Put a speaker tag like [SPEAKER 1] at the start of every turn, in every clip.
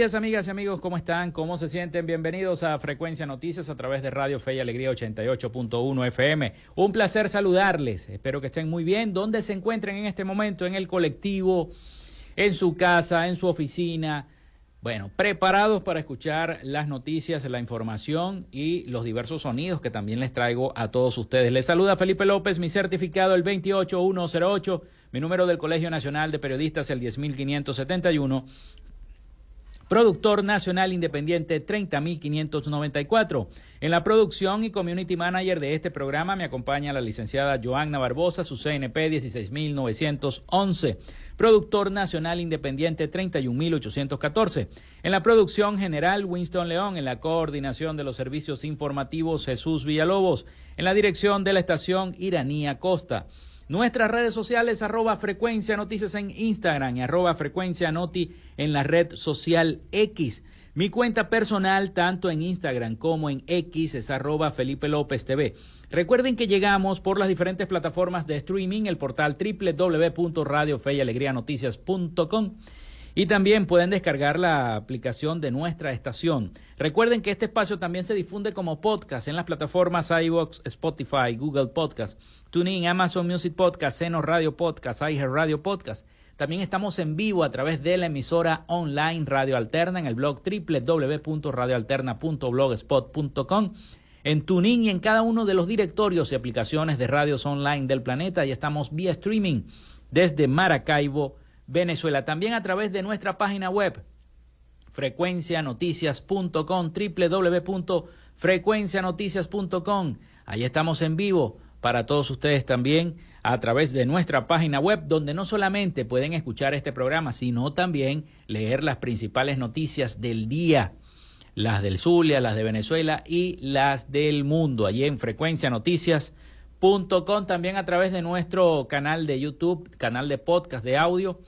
[SPEAKER 1] Amigas y amigos, ¿cómo están? ¿Cómo se sienten? Bienvenidos a Frecuencia Noticias a través de Radio Fe y Alegría 88.1 FM. Un placer saludarles. Espero que estén muy bien. ¿Dónde se encuentren en este momento? En el colectivo, en su casa, en su oficina. Bueno, preparados para escuchar las noticias, la información y los diversos sonidos que también les traigo a todos ustedes. Les saluda Felipe López, mi certificado el 28108, mi número del Colegio Nacional de Periodistas el 10571 productor nacional independiente 30594. En la producción y community manager de este programa me acompaña la licenciada Joanna Barbosa, su CNP 16911. Productor nacional independiente 31814. En la producción general Winston León, en la coordinación de los servicios informativos Jesús Villalobos, en la dirección de la estación Iranía Costa. Nuestras redes sociales, arroba frecuencia noticias en Instagram y arroba frecuencia noti en la red social X. Mi cuenta personal, tanto en Instagram como en X, es arroba Felipe López TV. Recuerden que llegamos por las diferentes plataformas de streaming, el portal www.radiofeyalegrianoticias.com y también pueden descargar la aplicación de nuestra estación. Recuerden que este espacio también se difunde como podcast en las plataformas iVoox, Spotify, Google Podcast, TuneIn, Amazon Music Podcast, Seno Radio Podcast, iHeart Radio Podcast. También estamos en vivo a través de la emisora online Radio Alterna en el blog www.radioalterna.blogspot.com, en TuneIn y en cada uno de los directorios y aplicaciones de radios online del planeta. Y estamos vía streaming desde Maracaibo, Venezuela. También a través de nuestra página web frecuencianoticias.com, www.frecuencianoticias.com. Ahí estamos en vivo para todos ustedes también a través de nuestra página web, donde no solamente pueden escuchar este programa, sino también leer las principales noticias del día, las del Zulia, las de Venezuela y las del mundo, allí en frecuencianoticias.com, también a través de nuestro canal de YouTube, canal de podcast de audio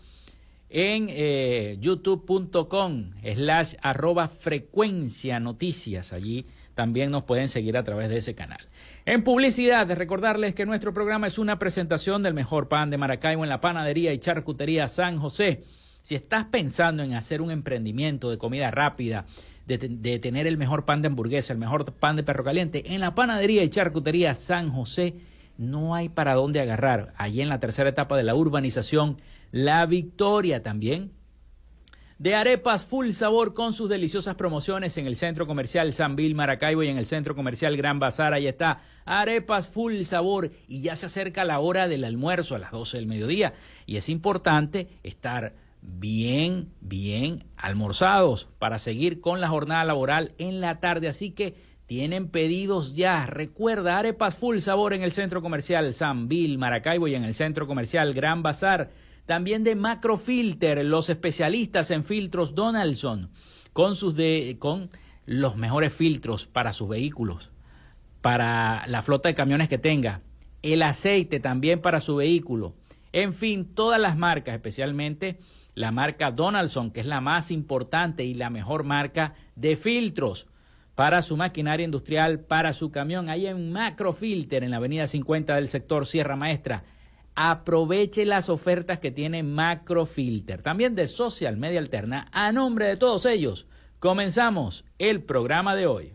[SPEAKER 1] en eh, youtube.com slash arroba frecuencia noticias. Allí también nos pueden seguir a través de ese canal. En publicidad, recordarles que nuestro programa es una presentación del mejor pan de Maracaibo en la panadería y charcutería San José. Si estás pensando en hacer un emprendimiento de comida rápida, de, de, tener el mejor pan de hamburguesa, el mejor pan de perro caliente, en la panadería y charcutería San José no hay para dónde agarrar. Allí en la tercera etapa de la urbanización la victoria también de arepas full sabor con sus deliciosas promociones en el Centro Comercial San Bill Maracaibo y en el Centro Comercial Gran Bazar. Ahí está, arepas full sabor y ya se acerca la hora del almuerzo a las 12 del mediodía y es importante estar bien, bien almorzados para seguir con la jornada laboral en la tarde. Así que tienen pedidos ya. Recuerda, arepas full sabor en el Centro Comercial San Bill Maracaibo y en el Centro Comercial Gran Bazar también de Macrofilter, los especialistas en filtros Donaldson, con, sus de, con los mejores filtros para sus vehículos, para la flota de camiones que tenga, el aceite también para su vehículo, en fin, todas las marcas, especialmente la marca Donaldson, que es la más importante y la mejor marca de filtros para su maquinaria industrial, para su camión, ahí en Macrofilter, en la avenida 50 del sector Sierra Maestra aproveche las ofertas que tiene Macrofilter, también de Social Media Alterna. A nombre de todos ellos, comenzamos el programa de hoy.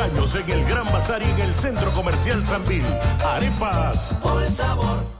[SPEAKER 2] Años en el Gran Bazar y en el Centro Comercial Sanvil. Arepas. Por el sabor.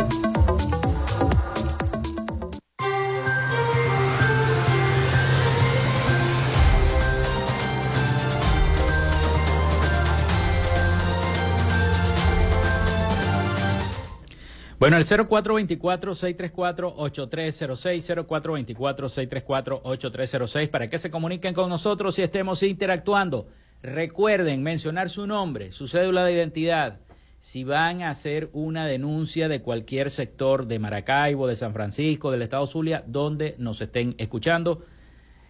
[SPEAKER 1] Bueno, el 0424-634-8306, 0424-634-8306, para que se comuniquen con nosotros y estemos interactuando. Recuerden mencionar su nombre, su cédula de identidad. Si van a hacer una denuncia de cualquier sector de Maracaibo, de San Francisco, del Estado Zulia, donde nos estén escuchando,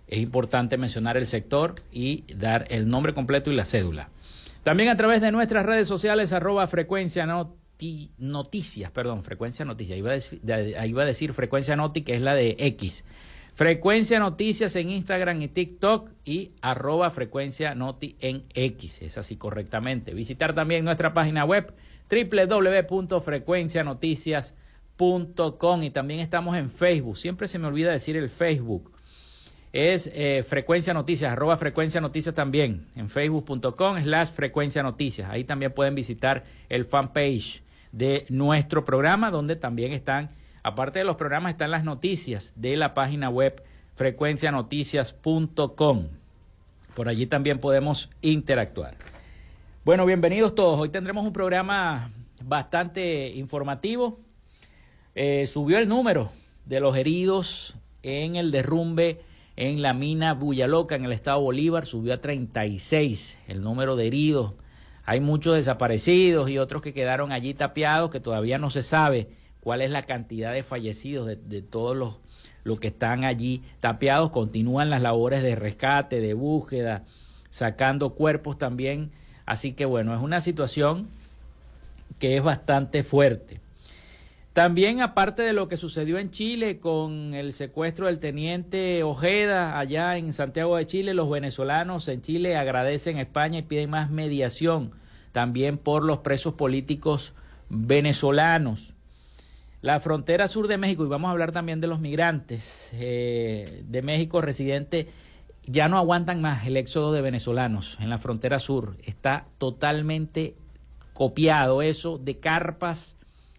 [SPEAKER 1] es importante mencionar el sector y dar el nombre completo y la cédula. También a través de nuestras redes sociales, arroba frecuencia no noticias, perdón, frecuencia noticias, iba a, iba a decir frecuencia noti, que es la de X. Frecuencia Noticias en Instagram y TikTok y arroba frecuencia noti en X, es así correctamente. Visitar también nuestra página web www.frecuencianoticias.com y también estamos en Facebook. Siempre se me olvida decir el Facebook. Es eh, Frecuencia Noticias, Frecuencia Noticias también, en facebook.com slash Frecuencia Noticias. Ahí también pueden visitar el fanpage de nuestro programa, donde también están, aparte de los programas, están las noticias de la página web frecuencianoticias.com. Por allí también podemos interactuar. Bueno, bienvenidos todos. Hoy tendremos un programa bastante informativo. Eh, subió el número de los heridos en el derrumbe en la mina Buyaloca, en el estado Bolívar, subió a 36 el número de heridos hay muchos desaparecidos y otros que quedaron allí tapiados que todavía no se sabe cuál es la cantidad de fallecidos de, todos los, los que están allí tapiados. Continúan las labores de rescate, de búsqueda, sacando cuerpos también. Así que bueno, es una situación que es bastante fuerte. También, aparte de lo que sucedió en Chile con el secuestro del teniente Ojeda allá en Santiago de Chile, los venezolanos en Chile agradecen a España y piden más mediación también por los presos políticos venezolanos. La frontera sur de México, y vamos a hablar también de los migrantes eh, de México residentes, ya no aguantan más el éxodo de venezolanos en la frontera sur. Está totalmente copiado eso de carpas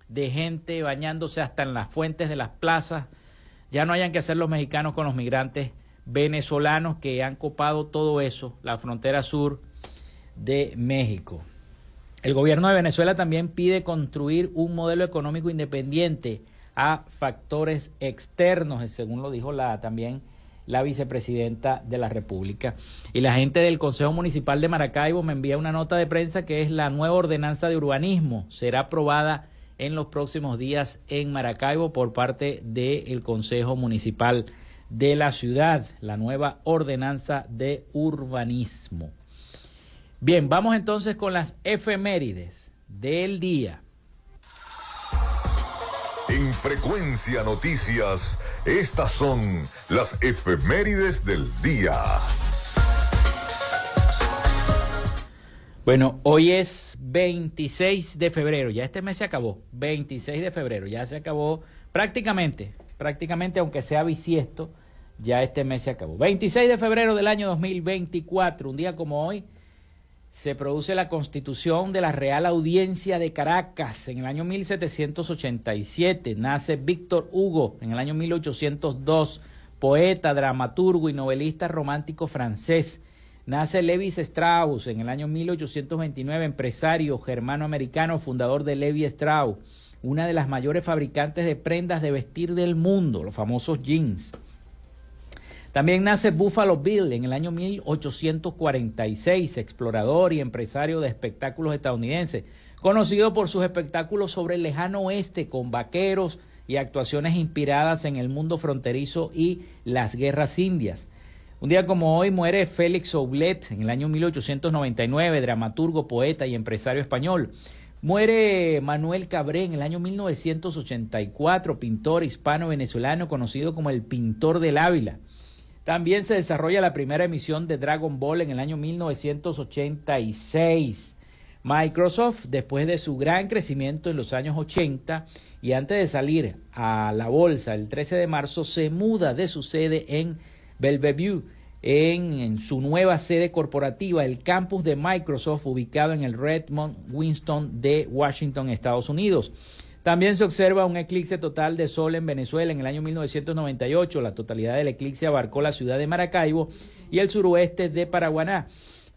[SPEAKER 1] de gente bañándose hasta en las fuentes de las plazas. Ya no hayan que hacer los mexicanos con los migrantes venezolanos que han copado todo eso, la frontera sur de México. El gobierno de Venezuela también pide construir un modelo económico independiente a factores externos, según lo dijo la también la vicepresidenta de la República. Y la gente del Consejo Municipal de Maracaibo me envía una nota de prensa que es la nueva ordenanza de urbanismo. Será aprobada en los próximos días en Maracaibo por parte del Consejo Municipal de la ciudad, la nueva ordenanza de urbanismo. Bien, vamos entonces con las efemérides del día.
[SPEAKER 3] En Frecuencia Noticias, estas son las efemérides del día.
[SPEAKER 1] Bueno, hoy es 26 de febrero, ya este mes se acabó, 26 de febrero, ya se acabó prácticamente, prácticamente aunque sea bisiesto, ya este mes se acabó. 26 de febrero del año 2024, un día como hoy, se produce la constitución de la Real Audiencia de Caracas en el año 1787, nace Víctor Hugo en el año 1802, poeta, dramaturgo y novelista romántico francés. Nace Levis Strauss en el año 1829, empresario germano-americano, fundador de Levi Strauss, una de las mayores fabricantes de prendas de vestir del mundo, los famosos jeans. También nace Buffalo Bill en el año 1846, explorador y empresario de espectáculos estadounidense, conocido por sus espectáculos sobre el lejano oeste con vaqueros y actuaciones inspiradas en el mundo fronterizo y las guerras indias. Un día como hoy muere Félix Oblet en el año 1899, dramaturgo, poeta y empresario español. Muere Manuel Cabré en el año 1984, pintor hispano-venezolano conocido como el pintor del Ávila. También se desarrolla la primera emisión de Dragon Ball en el año 1986. Microsoft, después de su gran crecimiento en los años 80 y antes de salir a la bolsa el 13 de marzo, se muda de su sede en Bellevue, en, su nueva sede corporativa, el campus de Microsoft, ubicado en el Redmond Winston de Washington, Estados Unidos. También se observa un eclipse total de sol en Venezuela en el año 1998. La totalidad del eclipse abarcó la ciudad de Maracaibo y el suroeste de Paraguaná.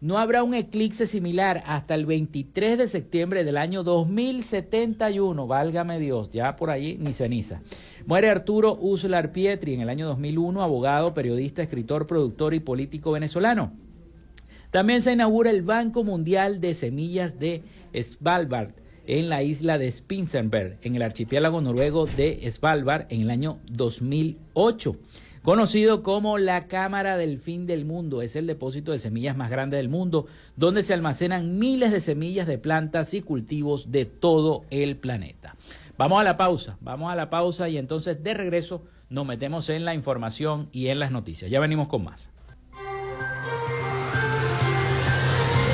[SPEAKER 1] No habrá un eclipse similar hasta el 23 de septiembre del año 2071. Válgame Dios, ya por allí ni ceniza. Muere Arturo Uslar Pietri en el año 2001, abogado, periodista, escritor, productor y político venezolano. También se inaugura el Banco Mundial de Semillas de Svalbard en la isla de Spinsenberg, en el archipiélago noruego de Svalbard, en el año 2008. Conocido como la Cámara del Fin del Mundo, es el depósito de semillas más grande del mundo, donde se almacenan miles de semillas de plantas y cultivos de todo el planeta. Vamos a la pausa, vamos a la pausa y entonces de regreso nos metemos en la información y en las noticias. Ya venimos con más.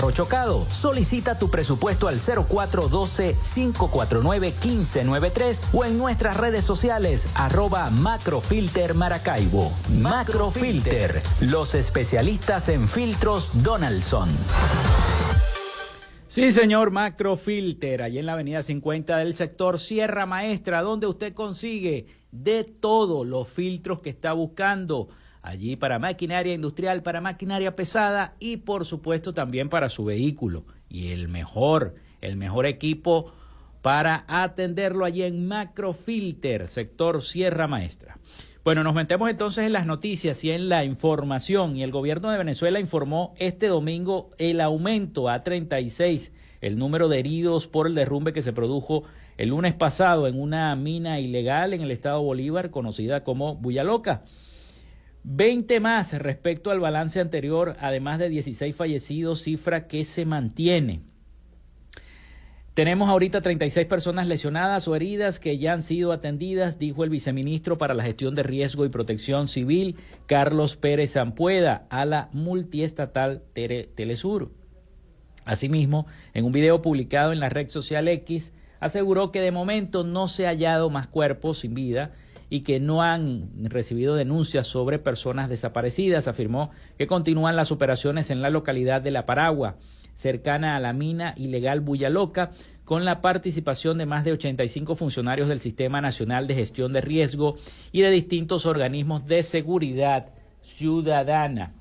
[SPEAKER 4] carro chocado. Solicita tu presupuesto al 0412-549-1593 o en nuestras redes sociales arroba Macrofilter Maracaibo. Macrofilter, los especialistas en filtros Donaldson.
[SPEAKER 1] Sí, señor Macrofilter, allí en la avenida 50 del sector Sierra Maestra, donde usted consigue de todos los filtros que está buscando. Allí para maquinaria industrial, para maquinaria pesada y por supuesto también para su vehículo. Y el mejor, el mejor equipo para atenderlo allí en Macrofilter, sector Sierra Maestra. Bueno, nos metemos entonces en las noticias y en la información. Y el gobierno de Venezuela informó este domingo el aumento a 36, el número de heridos por el derrumbe que se produjo el lunes pasado en una mina ilegal en el estado Bolívar conocida como Buyaloca. 20 más respecto al balance anterior, además de 16 fallecidos, cifra que se mantiene. Tenemos ahorita 36 personas lesionadas o heridas que ya han sido atendidas, dijo el viceministro para la gestión de riesgo y protección civil, Carlos Pérez Zampueda, a la multiestatal Telesur. Asimismo, en un video publicado en la red social X, aseguró que de momento no se ha hallado más cuerpos sin vida y que no han recibido denuncias sobre personas desaparecidas. Afirmó que continúan las operaciones en la localidad de La Paragua cercana a la mina ilegal Buyaloca, con la participación de más de 85 funcionarios del Sistema Nacional de Gestión de Riesgo y de distintos organismos de seguridad ciudadana.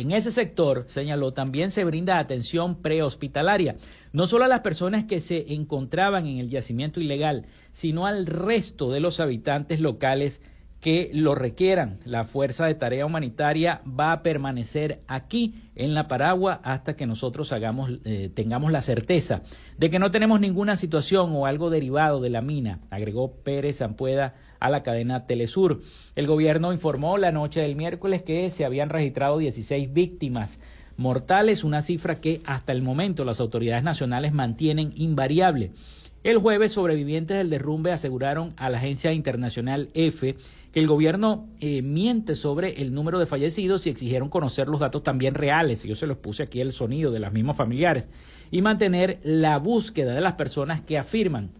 [SPEAKER 1] En ese sector, señaló, también se brinda atención prehospitalaria, no solo a las personas que se encontraban en el yacimiento ilegal, sino al resto de los habitantes locales que lo requieran. La Fuerza de Tarea Humanitaria va a permanecer aquí en la Paragua hasta que nosotros hagamos, eh, tengamos la certeza de que no tenemos ninguna situación o algo derivado de la mina, agregó Pérez Zampueda a la cadena Telesur. El gobierno informó la noche del miércoles que se habían registrado 16 víctimas mortales, una cifra que hasta el momento las autoridades nacionales mantienen invariable. El jueves, sobrevivientes del derrumbe aseguraron a la agencia internacional EFE que el gobierno eh, miente sobre el número de fallecidos y exigieron conocer los datos también reales. Yo se los puse aquí el sonido de las mismas familiares y mantener la búsqueda de las personas que afirman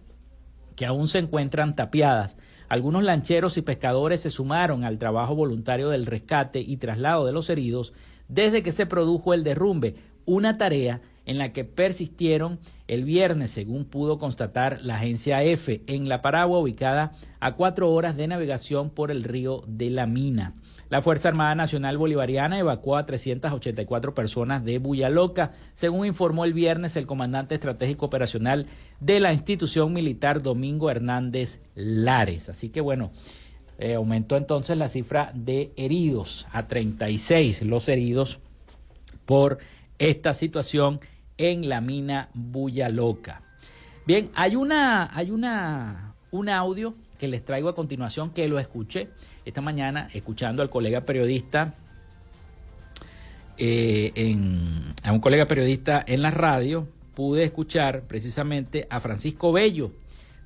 [SPEAKER 1] que aún se encuentran tapiadas. Algunos lancheros y pescadores se sumaron al trabajo voluntario del rescate y traslado de los heridos desde que se produjo el derrumbe, una tarea en la que persistieron el viernes, según pudo constatar la agencia F, en la Paragua, ubicada a cuatro horas de navegación por el río de la Mina. La Fuerza Armada Nacional Bolivariana evacuó a 384 personas de Buyaloca, según informó el viernes el comandante estratégico operacional de la institución militar Domingo Hernández Lares. Así que bueno, eh, aumentó entonces la cifra de heridos a 36, los heridos por esta situación en la mina Bulla Loca. Bien, hay una, hay una, un audio que les traigo a continuación que lo escuché esta mañana escuchando al colega periodista eh, a un colega periodista en la radio pude escuchar precisamente a Francisco Bello.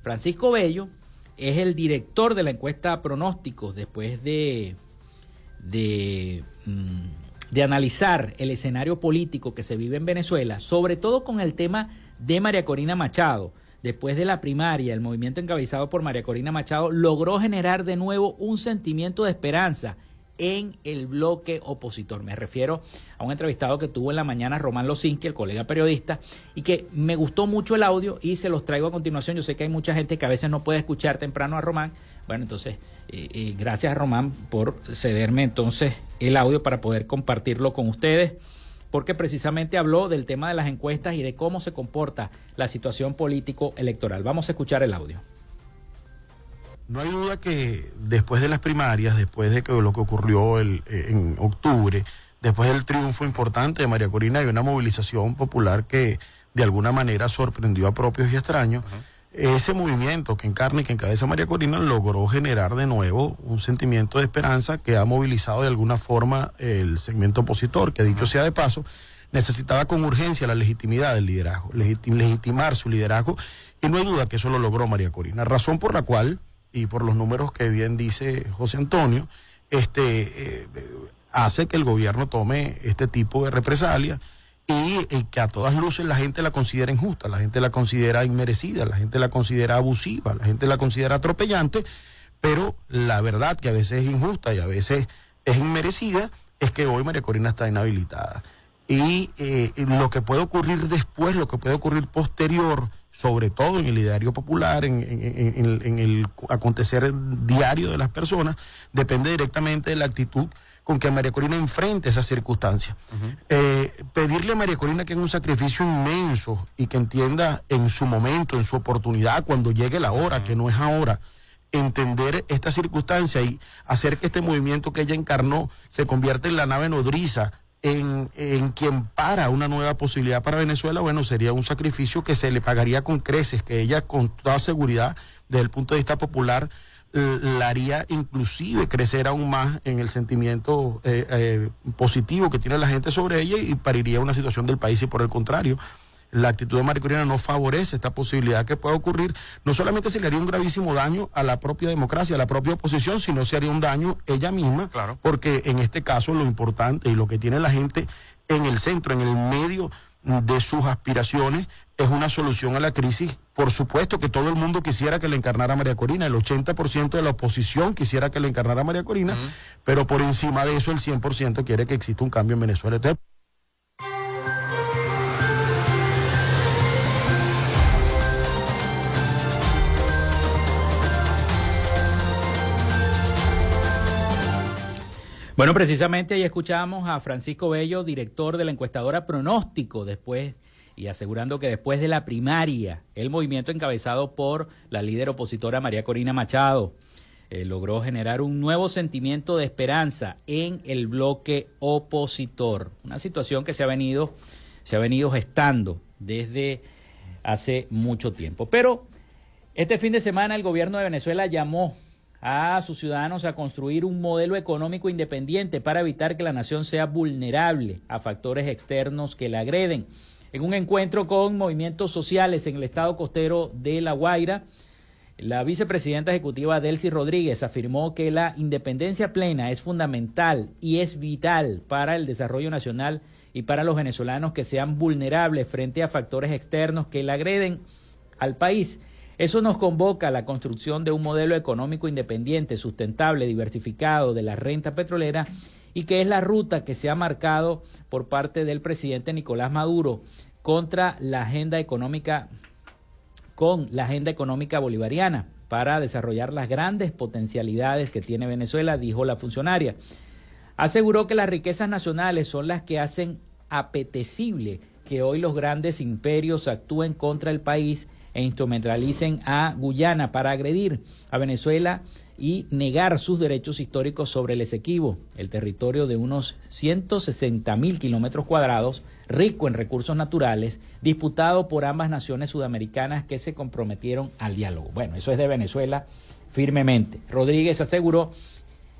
[SPEAKER 1] Francisco Bello es el director de la encuesta pronósticos después de, de mm, de analizar el escenario político que se vive en Venezuela, sobre todo con el tema de María Corina Machado. Después de la primaria, el movimiento encabezado por María Corina Machado logró generar de nuevo un sentimiento de esperanza en el bloque opositor. Me refiero a un entrevistado que tuvo en la mañana Román Losinski, el colega periodista, y que me gustó mucho el audio y se los traigo a continuación. Yo sé que hay mucha gente que a veces no puede escuchar temprano a Román. Bueno, entonces, eh, eh, gracias a Román por cederme entonces el audio para poder compartirlo con ustedes, porque precisamente habló del tema de las encuestas y de cómo se comporta la situación político-electoral. Vamos a escuchar el audio.
[SPEAKER 5] No hay duda que después de las primarias, después de que lo que ocurrió el, eh, en octubre, después del triunfo importante de María Corina, hay una movilización popular que de alguna manera sorprendió a propios y extraños. Ese movimiento que encarna y que encabeza María Corina logró generar de nuevo un sentimiento de esperanza que ha movilizado de alguna forma el segmento opositor, que dicho sea de paso, necesitaba con urgencia la legitimidad del liderazgo, legitimar su liderazgo, y no hay duda que eso lo logró María Corina. Razón por la cual y por los números que bien dice José Antonio, este, eh, hace que el gobierno tome este tipo de represalia y, que a todas luces la gente la considera injusta, la gente la considera inmerecida, la gente la considera abusiva, la gente la considera atropellante, pero la verdad que a veces es injusta y a veces es inmerecida es que hoy María Corina está inhabilitada. Y eh, lo que puede ocurrir después, lo que puede ocurrir posterior, sobre todo en el ideario popular, en, el acontecer diario de las personas, depende directamente de la actitud con que María Corina enfrente esas circunstancias. Eh, pedirle a María Corina que haga un sacrificio inmenso y que entienda en su momento, en su oportunidad, cuando llegue la hora, que no es ahora, entender esta circunstancia y hacer que este movimiento que ella encarnó se convierta en la nave nodriza en, en, quien para una nueva posibilidad para Venezuela, bueno, sería un sacrificio que se le pagaría con creces, que ella con toda seguridad, desde el punto de vista popular, la haría inclusive crecer aún más en el sentimiento eh, eh, positivo que tiene la gente sobre ella y pariría una situación del país y por el contrario la actitud de María Corina no favorece esta posibilidad que pueda ocurrir, no solamente se le haría un gravísimo daño a la propia democracia, a la propia oposición, sino se haría un daño ella misma,
[SPEAKER 6] claro.
[SPEAKER 5] porque en este caso lo importante y lo que tiene la gente en el centro, en el medio de sus aspiraciones, es una solución a la crisis. Por supuesto que todo el mundo quisiera que le encarnara María Corina, el 80% de la oposición quisiera que le encarnara María Corina, pero por encima de eso el 100% quiere que exista un cambio en Venezuela.
[SPEAKER 1] Bueno, precisamente ahí escuchamos a Francisco Bello, director de la encuestadora Pronóstico, después y asegurando que después de la primaria, el movimiento encabezado por la líder opositora María Corina Machado eh, logró generar un nuevo sentimiento de esperanza en el bloque opositor, una situación que se ha venido se ha venido gestando desde hace mucho tiempo. Pero este fin de semana el gobierno de Venezuela llamó a sus ciudadanos a construir un modelo económico independiente para evitar que la nación sea vulnerable a factores externos que la agreden. En un encuentro con movimientos sociales en el estado costero de La Guaira, la vicepresidenta ejecutiva Delcy Rodríguez afirmó que la independencia plena es fundamental y es vital para el desarrollo nacional y para los venezolanos que sean vulnerables frente a factores externos que la agreden al país. Eso nos convoca a la construcción de un modelo económico independiente, sustentable, diversificado de la renta petrolera y que es la ruta que se ha marcado por parte del presidente Nicolás Maduro contra la agenda económica con la agenda económica bolivariana para desarrollar las grandes potencialidades que tiene Venezuela, dijo la funcionaria. Aseguró que las riquezas nacionales son las que hacen apetecible que hoy los grandes imperios actúen contra el país e instrumentalicen a Guyana para agredir a Venezuela y negar sus derechos históricos sobre el Esequibo, el territorio de unos 160 mil kilómetros cuadrados, rico en recursos naturales, disputado por ambas naciones sudamericanas que se comprometieron al diálogo. Bueno, eso es de Venezuela firmemente. Rodríguez aseguró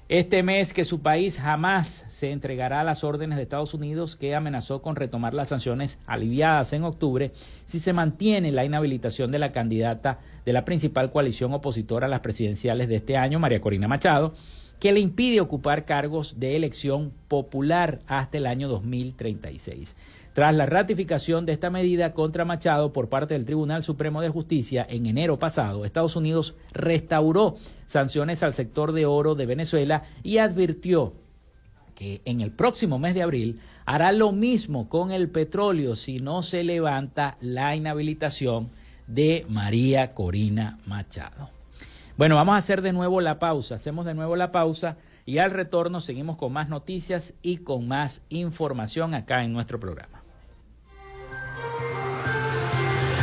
[SPEAKER 1] este mes que su país jamás se entregará a las órdenes de Estados Unidos que amenazó con retomar las sanciones aliviadas en octubre si se mantiene la inhabilitación de la candidata de la principal coalición opositora a las presidenciales de este año, María Corina Machado, que le impide ocupar cargos de elección popular hasta el año 2036. Tras la ratificación de esta medida contra Machado por parte del Tribunal Supremo de Justicia en enero pasado, Estados Unidos restauró sanciones al sector de oro de Venezuela y advirtió que en el próximo mes de abril hará lo mismo con el petróleo si no se levanta la inhabilitación de María Corina Machado. Bueno, vamos a hacer de nuevo la pausa, hacemos de nuevo la pausa y al retorno seguimos con más noticias y con más información acá en nuestro programa.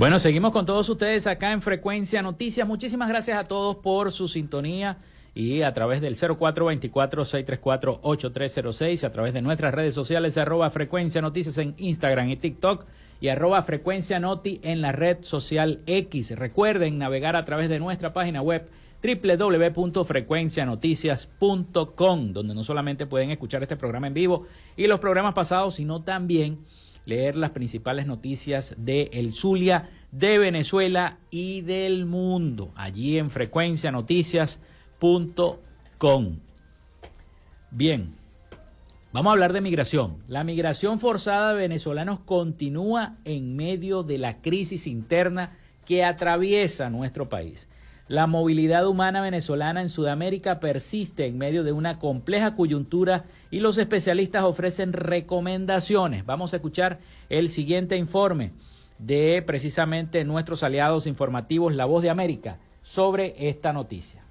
[SPEAKER 1] Bueno, seguimos con todos ustedes acá en Frecuencia Noticias. Muchísimas gracias a todos por su sintonía y a través del 0424-634-8306, a través de nuestras redes sociales, arroba Frecuencia Noticias en Instagram y TikTok y arroba Frecuencia Noti en la red social X. Recuerden navegar a través de nuestra página web www.frecuencianoticias.com, donde no solamente pueden escuchar este programa en vivo y los programas pasados, sino también leer las principales noticias de El Zulia, de Venezuela y del mundo, allí en frecuencianoticias.com. Bien, vamos a hablar de migración. La migración forzada de venezolanos continúa en medio de la crisis interna que atraviesa nuestro país. La movilidad humana venezolana en Sudamérica persiste en medio de una compleja coyuntura y los especialistas ofrecen recomendaciones. Vamos a escuchar el siguiente informe de precisamente nuestros aliados informativos La Voz de América sobre esta noticia.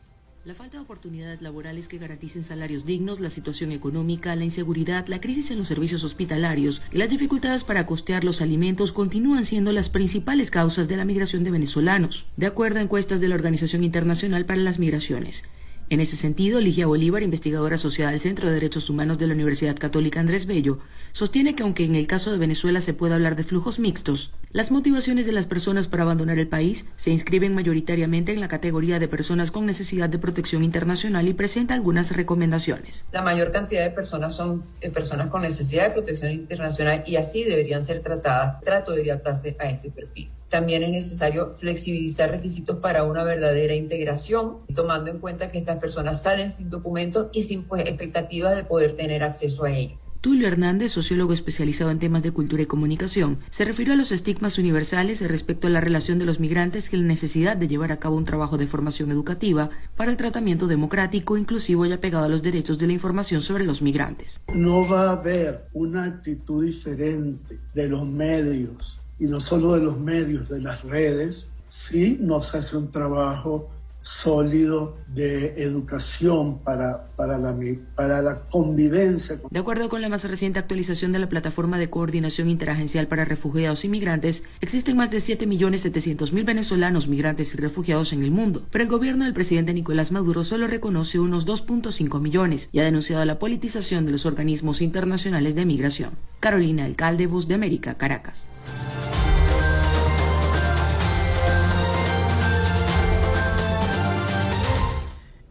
[SPEAKER 6] La falta de oportunidades laborales que garanticen salarios dignos, la situación económica, la inseguridad, la crisis en los servicios hospitalarios y las dificultades para costear los alimentos continúan siendo las principales causas de la migración de venezolanos, de acuerdo a encuestas de la Organización Internacional para las Migraciones. En ese sentido, Ligia Bolívar, investigadora asociada al Centro de Derechos Humanos de la Universidad Católica Andrés Bello, sostiene que aunque en el caso de Venezuela se puede hablar de flujos mixtos, las motivaciones de las personas para abandonar el país se inscriben mayoritariamente en la categoría de personas con necesidad de protección internacional y presenta algunas recomendaciones.
[SPEAKER 7] La mayor cantidad de personas son eh, personas con necesidad de protección internacional y así deberían ser tratadas. Trato debería adaptarse a este perfil. También es necesario flexibilizar requisitos para una verdadera integración, tomando en cuenta que estas personas salen sin documentos y sin pues, expectativas de poder tener acceso a ellos.
[SPEAKER 6] Tulio Hernández, sociólogo especializado en temas de cultura y comunicación, se refirió a los estigmas universales respecto a la relación de los migrantes y la necesidad de llevar a cabo un trabajo de formación educativa para el tratamiento democrático, inclusivo y apegado a los derechos de la información sobre los migrantes.
[SPEAKER 8] No va a haber una actitud diferente de los medios y no solo de los medios, de las redes, si no se hace un trabajo sólido de educación para, para, la, para la convivencia.
[SPEAKER 6] De acuerdo con la más reciente actualización de la Plataforma de Coordinación Interagencial para Refugiados y Migrantes, existen más de 7.700.000 venezolanos migrantes y refugiados en el mundo, pero el gobierno del presidente Nicolás Maduro solo reconoce unos 2.5 millones y ha denunciado la politización de los organismos internacionales de migración. Carolina Alcalde, Voz de América, Caracas.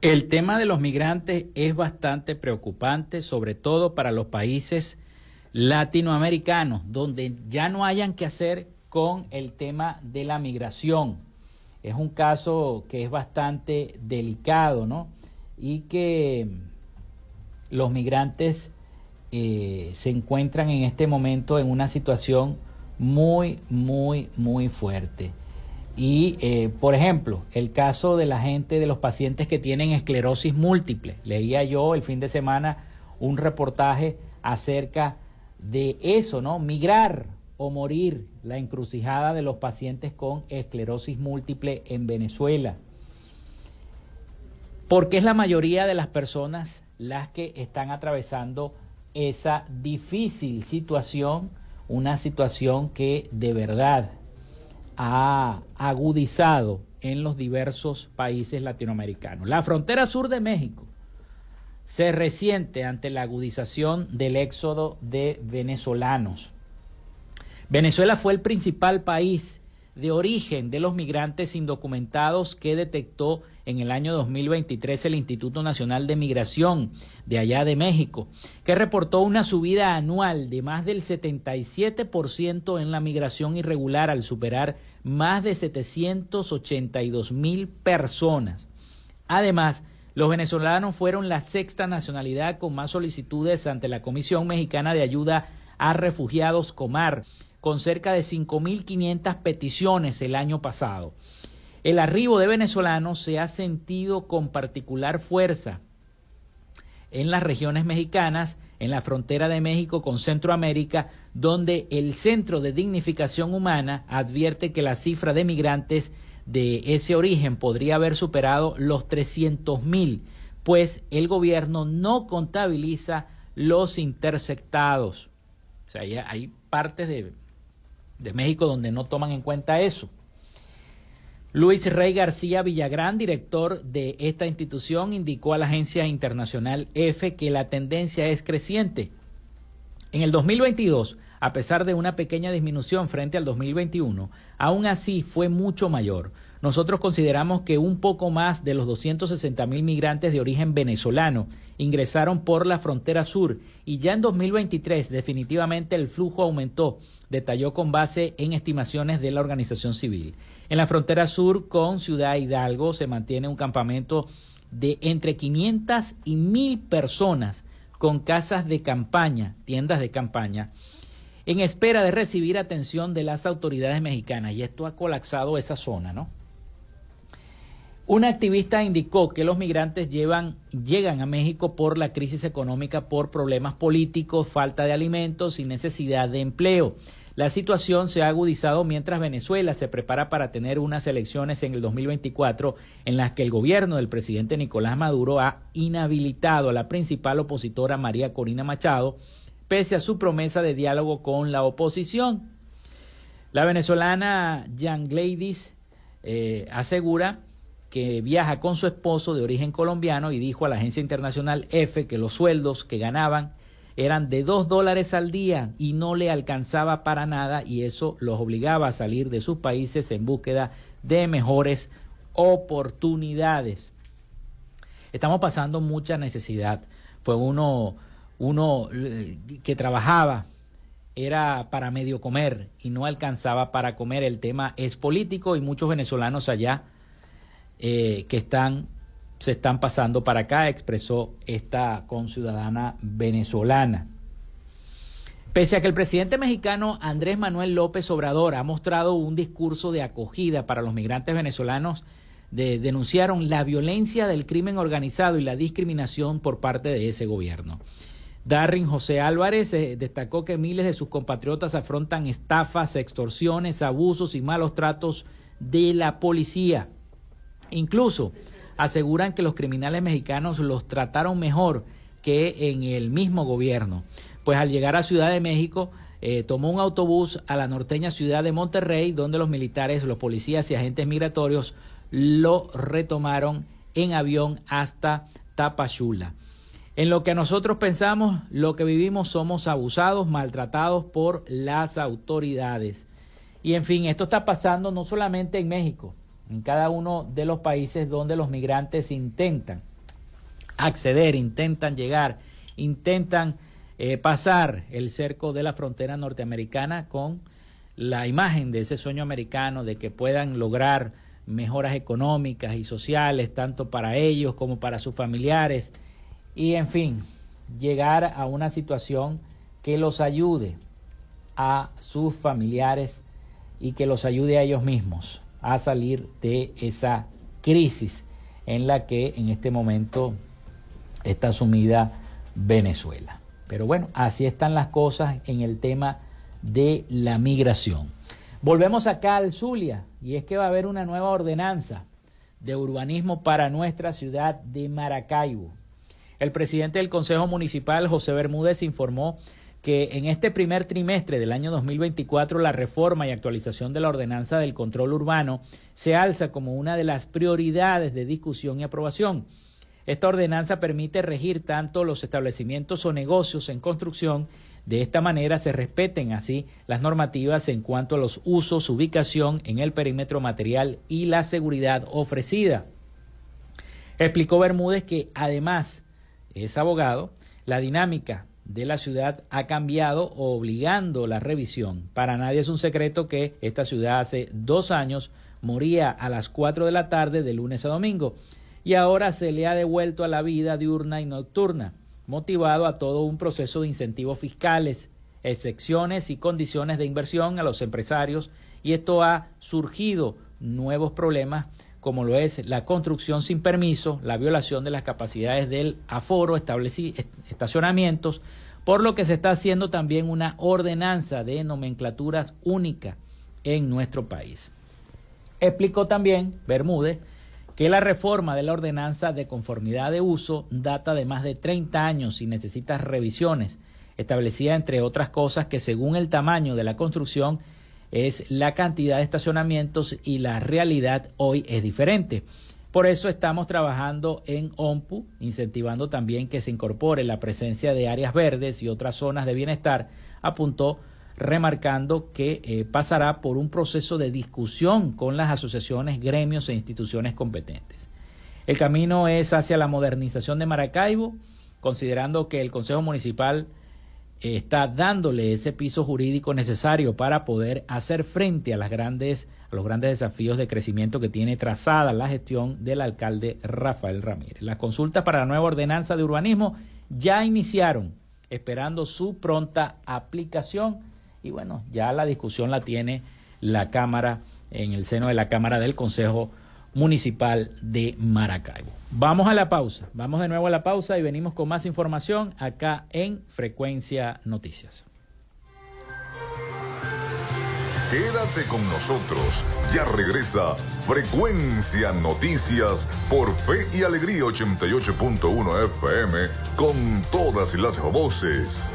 [SPEAKER 1] El tema de los migrantes es bastante preocupante, sobre todo para los países latinoamericanos, donde ya no hayan que hacer con el tema de la migración. Es un caso que es bastante delicado, ¿no? Y que los migrantes eh, se encuentran en este momento en una situación muy, muy, muy fuerte. Y, eh, por ejemplo, el caso de la gente, de los pacientes que tienen esclerosis múltiple. Leía yo el fin de semana un reportaje acerca de eso, ¿no? Migrar o morir, la encrucijada de los pacientes con esclerosis múltiple en Venezuela. Porque es la mayoría de las personas las que están atravesando esa difícil situación, una situación que de verdad ha agudizado en los diversos países latinoamericanos. La frontera sur de México se resiente ante la agudización del éxodo de venezolanos. Venezuela fue el principal país de origen de los migrantes indocumentados que detectó en el año 2023 el Instituto Nacional de Migración de allá de México, que reportó una subida anual de más del 77% en la migración irregular al superar más de 782 mil personas. Además, los venezolanos fueron la sexta nacionalidad con más solicitudes ante la Comisión Mexicana de Ayuda a Refugiados Comar con cerca de 5.500 peticiones el año pasado. El arribo de venezolanos se ha sentido con particular fuerza en las regiones mexicanas, en la frontera de México con Centroamérica, donde el Centro de Dignificación Humana advierte que la cifra de migrantes de ese origen podría haber superado los 300 mil, pues el gobierno no contabiliza los interceptados. O sea, hay partes de de México donde no toman en cuenta eso. Luis Rey García Villagrán, director de esta institución, indicó a la agencia internacional EFE que la tendencia es creciente. En el 2022, a pesar de una pequeña disminución frente al 2021, aún así fue mucho mayor. Nosotros consideramos que un poco más de los 260 mil migrantes de origen venezolano ingresaron por la frontera sur y ya en 2023 definitivamente el flujo aumentó detalló con base en estimaciones de la organización civil. En la frontera sur con Ciudad Hidalgo se mantiene un campamento de entre 500 y 1000 personas con casas de campaña, tiendas de campaña, en espera de recibir atención de las autoridades mexicanas. Y esto ha colapsado esa zona, ¿no? Una activista indicó que los migrantes llegan a México por la crisis económica, por problemas políticos, falta de alimentos y necesidad de empleo. La situación se ha agudizado mientras Venezuela se prepara para tener unas elecciones en el 2024 en las que el gobierno del presidente Nicolás Maduro ha inhabilitado a la principal opositora María Corina Machado, pese a su promesa de diálogo con la oposición. La venezolana Jan Gladys eh, asegura que viaja con su esposo de origen colombiano y dijo a la agencia internacional EFE que los sueldos que ganaban eran de dos dólares al día y no le alcanzaba para nada y eso los obligaba a salir de sus países en búsqueda de mejores oportunidades. Estamos pasando mucha necesidad. Fue uno, uno eh, que trabajaba, era para medio comer y no alcanzaba para comer. El tema es político y muchos venezolanos allá eh, que están se están pasando para acá, expresó esta conciudadana venezolana. Pese a que el presidente mexicano Andrés Manuel López Obrador ha mostrado un discurso de acogida para los migrantes venezolanos, denunciaron la violencia del crimen organizado y la discriminación por parte de ese gobierno. Darrin José Álvarez eh, destacó que miles de sus compatriotas afrontan estafas, extorsiones, abusos y malos tratos de la policía Incluso aseguran que los criminales mexicanos los trataron mejor que en el mismo gobierno. Pues al llegar a Ciudad de México, eh, tomó un autobús a la norteña ciudad de Monterrey, donde los militares, los policías y agentes migratorios lo retomaron en avión hasta Tapachula. En lo que nosotros pensamos, lo que vivimos somos abusados, maltratados por las autoridades. Y en fin, esto está pasando no solamente en México, en cada uno de los países donde los migrantes intentan acceder, intentan llegar, intentan eh, pasar el cerco de la frontera norteamericana con la imagen de ese sueño americano de que puedan lograr mejoras económicas y sociales, tanto para ellos como para sus familiares. Y en fin, llegar a una situación que los ayude a sus familiares y que los ayude a ellos mismos a salir de esa crisis en la que en este momento está sumida Venezuela. Pero bueno, así están las cosas en el tema de la migración. Volvemos acá al Zulia y es que va a haber una nueva ordenanza de urbanismo para nuestra ciudad de Maracaibo. El presidente del Consejo Municipal, José Bermúdez, informó que en este primer trimestre del año 2024 la reforma y actualización de la ordenanza del control urbano se alza como una de las prioridades de discusión y aprobación. Esta ordenanza permite regir tanto los establecimientos o negocios en construcción, de esta manera se respeten así las normativas en cuanto a los usos, ubicación en el perímetro material y la seguridad ofrecida. Explicó Bermúdez que además es abogado, la dinámica de la ciudad ha cambiado obligando la revisión. Para nadie es un secreto que esta ciudad hace dos años moría a las 4 de la tarde de lunes a domingo y ahora se le ha devuelto a la vida diurna y nocturna, motivado a todo un proceso de incentivos fiscales, excepciones y condiciones de inversión a los empresarios y esto ha surgido nuevos problemas como lo es la construcción sin permiso, la violación de las capacidades del aforo, estacionamientos, por lo que se está haciendo también una ordenanza de nomenclaturas única en nuestro país. Explicó también Bermúdez que la reforma de la ordenanza de conformidad de uso data de más de 30 años y necesita revisiones, establecida entre otras cosas que según el tamaño de la construcción es la cantidad de estacionamientos y la realidad hoy es diferente. Por eso estamos trabajando en OMPU, incentivando también que se incorpore la presencia de áreas verdes y otras zonas de bienestar, apuntó remarcando que eh, pasará por un proceso de discusión con las asociaciones, gremios e instituciones competentes. El camino es hacia la modernización de Maracaibo, considerando que el Consejo Municipal está dándole ese piso jurídico necesario para poder hacer frente a, las grandes, a los grandes desafíos de crecimiento que tiene trazada la gestión del alcalde Rafael Ramírez. Las consultas para la nueva ordenanza de urbanismo ya iniciaron, esperando su pronta aplicación y bueno, ya la discusión la tiene la Cámara en el seno de la Cámara del Consejo Municipal de Maracaibo. Vamos a la pausa, vamos de nuevo a la pausa y venimos con más información acá en Frecuencia Noticias.
[SPEAKER 3] Quédate con nosotros, ya regresa Frecuencia Noticias por Fe y Alegría 88.1 FM con todas las voces.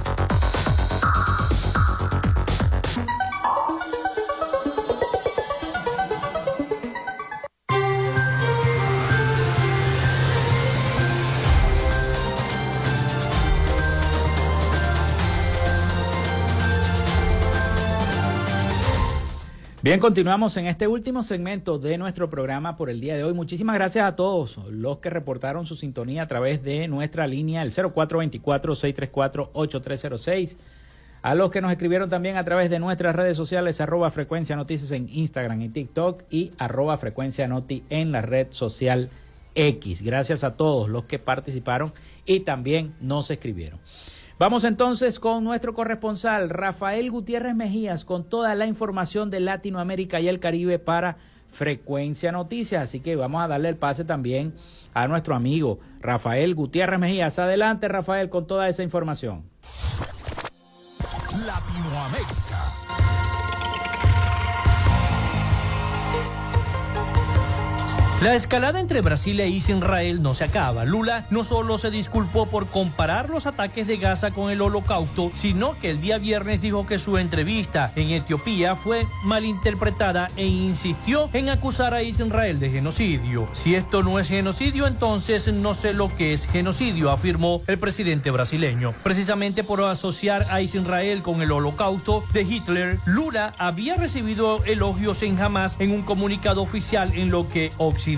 [SPEAKER 1] Bien, continuamos en este último segmento de nuestro programa por el día de hoy. Muchísimas gracias a todos los que reportaron su sintonía a través de nuestra línea, el 0424-634-8306. A los que nos escribieron también a través de nuestras redes sociales, arroba frecuencia noticias en Instagram y TikTok y arroba frecuencia noti en la red social X. Gracias a todos los que participaron y también nos escribieron. Vamos entonces con nuestro corresponsal Rafael Gutiérrez Mejías con toda la información de Latinoamérica y el Caribe para Frecuencia Noticias. Así que vamos a darle el pase también a nuestro amigo Rafael Gutiérrez Mejías. Adelante Rafael con toda esa información.
[SPEAKER 2] Latinoamérica.
[SPEAKER 9] La escalada entre Brasil e Israel no se acaba. Lula no solo se disculpó por comparar los ataques de Gaza con el holocausto, sino que el día viernes dijo que su entrevista en Etiopía fue malinterpretada e insistió en acusar a Israel de genocidio. Si esto no es genocidio, entonces no sé lo que es genocidio, afirmó el presidente brasileño. Precisamente por asociar a Israel con el holocausto de Hitler, Lula había recibido elogios en Hamas en un comunicado oficial en lo que Occidente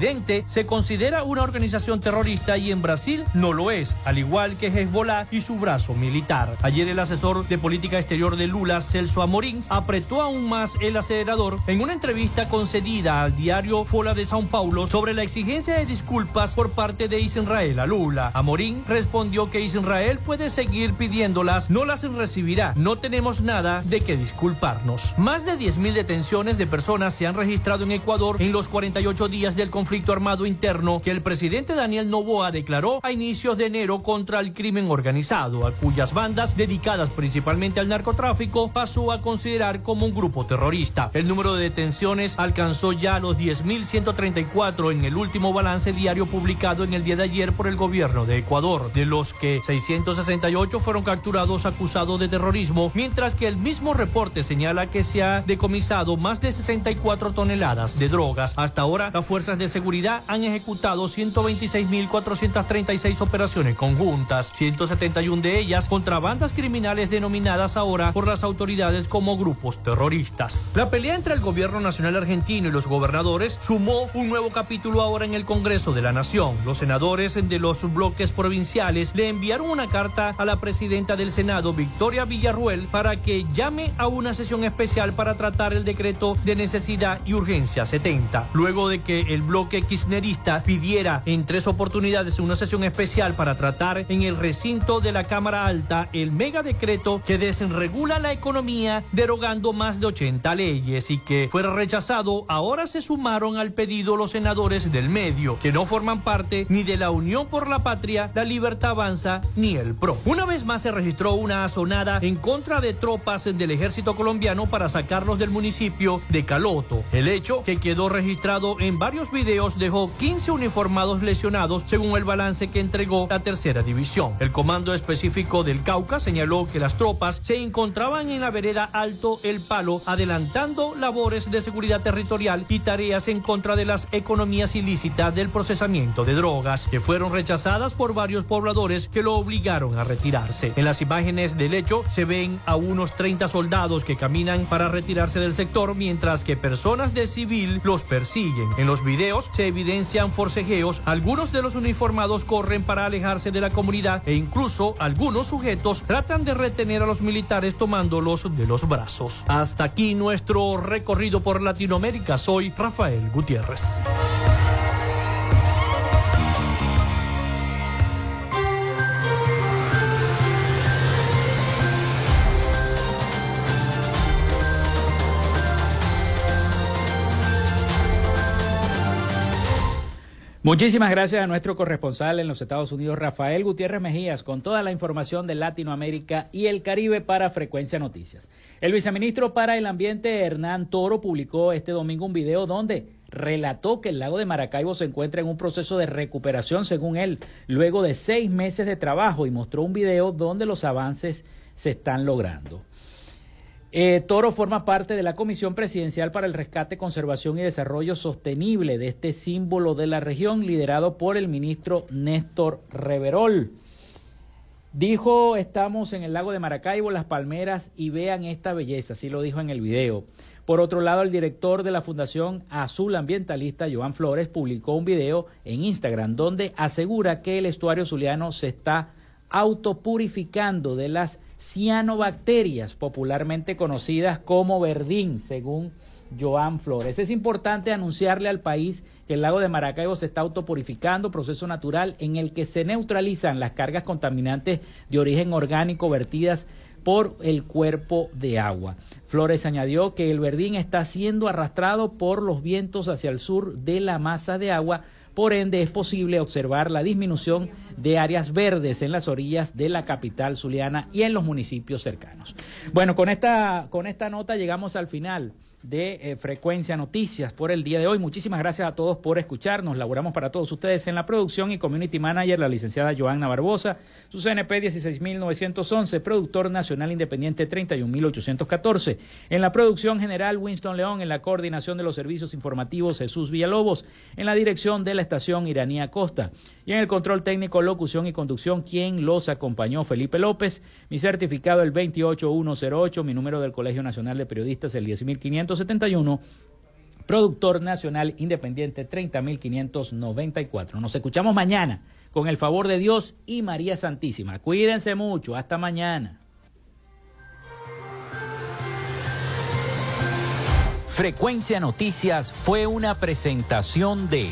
[SPEAKER 9] se considera una organización terrorista y en Brasil no lo es, al igual que Hezbollah y su brazo militar. Ayer el asesor de política exterior de Lula, Celso Amorín, apretó aún más el acelerador en una entrevista concedida al diario Fola de São Paulo sobre la exigencia de disculpas por parte de Israel a Lula. Amorín respondió que Israel puede seguir pidiéndolas, no las recibirá, no tenemos nada de qué disculparnos. Más de 10.000 detenciones de personas se han registrado en Ecuador en los 48 días del conflicto conflicto armado interno que el presidente Daniel Novoa declaró a inicios de enero contra el crimen organizado, a cuyas bandas, dedicadas principalmente al narcotráfico, pasó a considerar como un grupo terrorista. El número de detenciones alcanzó ya los 10.134 en el último balance diario publicado en el día de ayer por el gobierno de Ecuador, de los que 668 fueron capturados acusados de terrorismo, mientras que el mismo reporte señala que se ha decomisado más de 64 toneladas de drogas. Hasta ahora, las fuerzas de seguridad han ejecutado 126.436 operaciones conjuntas, 171 de ellas contra bandas criminales denominadas ahora por las autoridades como grupos terroristas. La pelea entre el gobierno nacional argentino y los gobernadores sumó un nuevo capítulo ahora en el Congreso de la Nación. Los senadores de los bloques provinciales le enviaron una carta a la presidenta del Senado, Victoria Villarruel, para que llame a una sesión especial para tratar el decreto de necesidad y urgencia 70. Luego de que el bloque que kirchnerista pidiera en tres oportunidades una sesión especial para tratar en el recinto de la Cámara Alta el mega decreto que desregula la economía derogando más de 80 leyes y que fuera rechazado, ahora se sumaron al pedido los senadores del medio, que no forman parte ni de la Unión por la Patria, la Libertad Avanza ni el PRO. Una vez más se registró una azonada en contra de tropas del ejército colombiano para sacarlos del municipio de Caloto. El hecho que quedó registrado en varios videos dejó 15 uniformados lesionados según el balance que entregó la tercera división. El comando específico del Cauca señaló que las tropas se encontraban en la vereda Alto El Palo adelantando labores de seguridad territorial y tareas en contra de las economías ilícitas del procesamiento de drogas que fueron rechazadas por varios pobladores que lo obligaron a retirarse. En las imágenes del hecho se ven a unos 30 soldados que caminan para retirarse del sector mientras que personas de civil los persiguen. En los videos se evidencian forcejeos, algunos de los uniformados corren para alejarse de la comunidad e incluso algunos sujetos tratan de retener a los militares tomándolos de los brazos. Hasta aquí nuestro recorrido por Latinoamérica. Soy Rafael Gutiérrez.
[SPEAKER 1] Muchísimas gracias a nuestro corresponsal en los Estados Unidos, Rafael Gutiérrez Mejías, con toda la información de Latinoamérica y el Caribe para Frecuencia Noticias. El viceministro para el Ambiente, Hernán Toro, publicó este domingo un video donde relató que el lago de Maracaibo se encuentra en un proceso de recuperación, según él, luego de seis meses de trabajo y mostró un video donde los avances se están logrando. Eh, Toro forma parte de la Comisión Presidencial para el Rescate, Conservación y Desarrollo Sostenible de este símbolo de la región, liderado por el ministro Néstor Reverol. Dijo, estamos en el lago de Maracaibo, las palmeras, y vean esta belleza, así lo dijo en el video. Por otro lado, el director de la Fundación Azul Ambientalista, Joan Flores, publicó un video en Instagram donde asegura que el estuario zuliano se está autopurificando de las cianobacterias, popularmente conocidas como verdín, según Joan Flores. Es importante anunciarle al país que el lago de Maracaibo se está autopurificando, proceso natural en el que se neutralizan las cargas contaminantes de origen orgánico vertidas por el cuerpo de agua. Flores añadió que el verdín está siendo arrastrado por los vientos hacia el sur de la masa de agua por ende, es posible observar la disminución de áreas verdes en las orillas de la capital zuliana y en los municipios cercanos. Bueno, con esta, con esta nota llegamos al final de eh, Frecuencia Noticias por el día de hoy. Muchísimas gracias a todos por escucharnos. Laboramos para todos ustedes en la producción y community manager, la licenciada Joanna Barbosa, su CNP 16911, productor nacional independiente 31814. En la producción general, Winston León, en la coordinación de los servicios informativos, Jesús Villalobos, en la dirección de la estación Iranía Costa y en el control técnico, locución y conducción, quien los acompañó, Felipe López. Mi certificado el 28108, mi número del Colegio Nacional de Periodistas el 10500 71, productor nacional independiente 30.594. Nos escuchamos mañana con el favor de Dios y María Santísima. Cuídense mucho, hasta mañana.
[SPEAKER 4] Frecuencia Noticias fue una presentación de...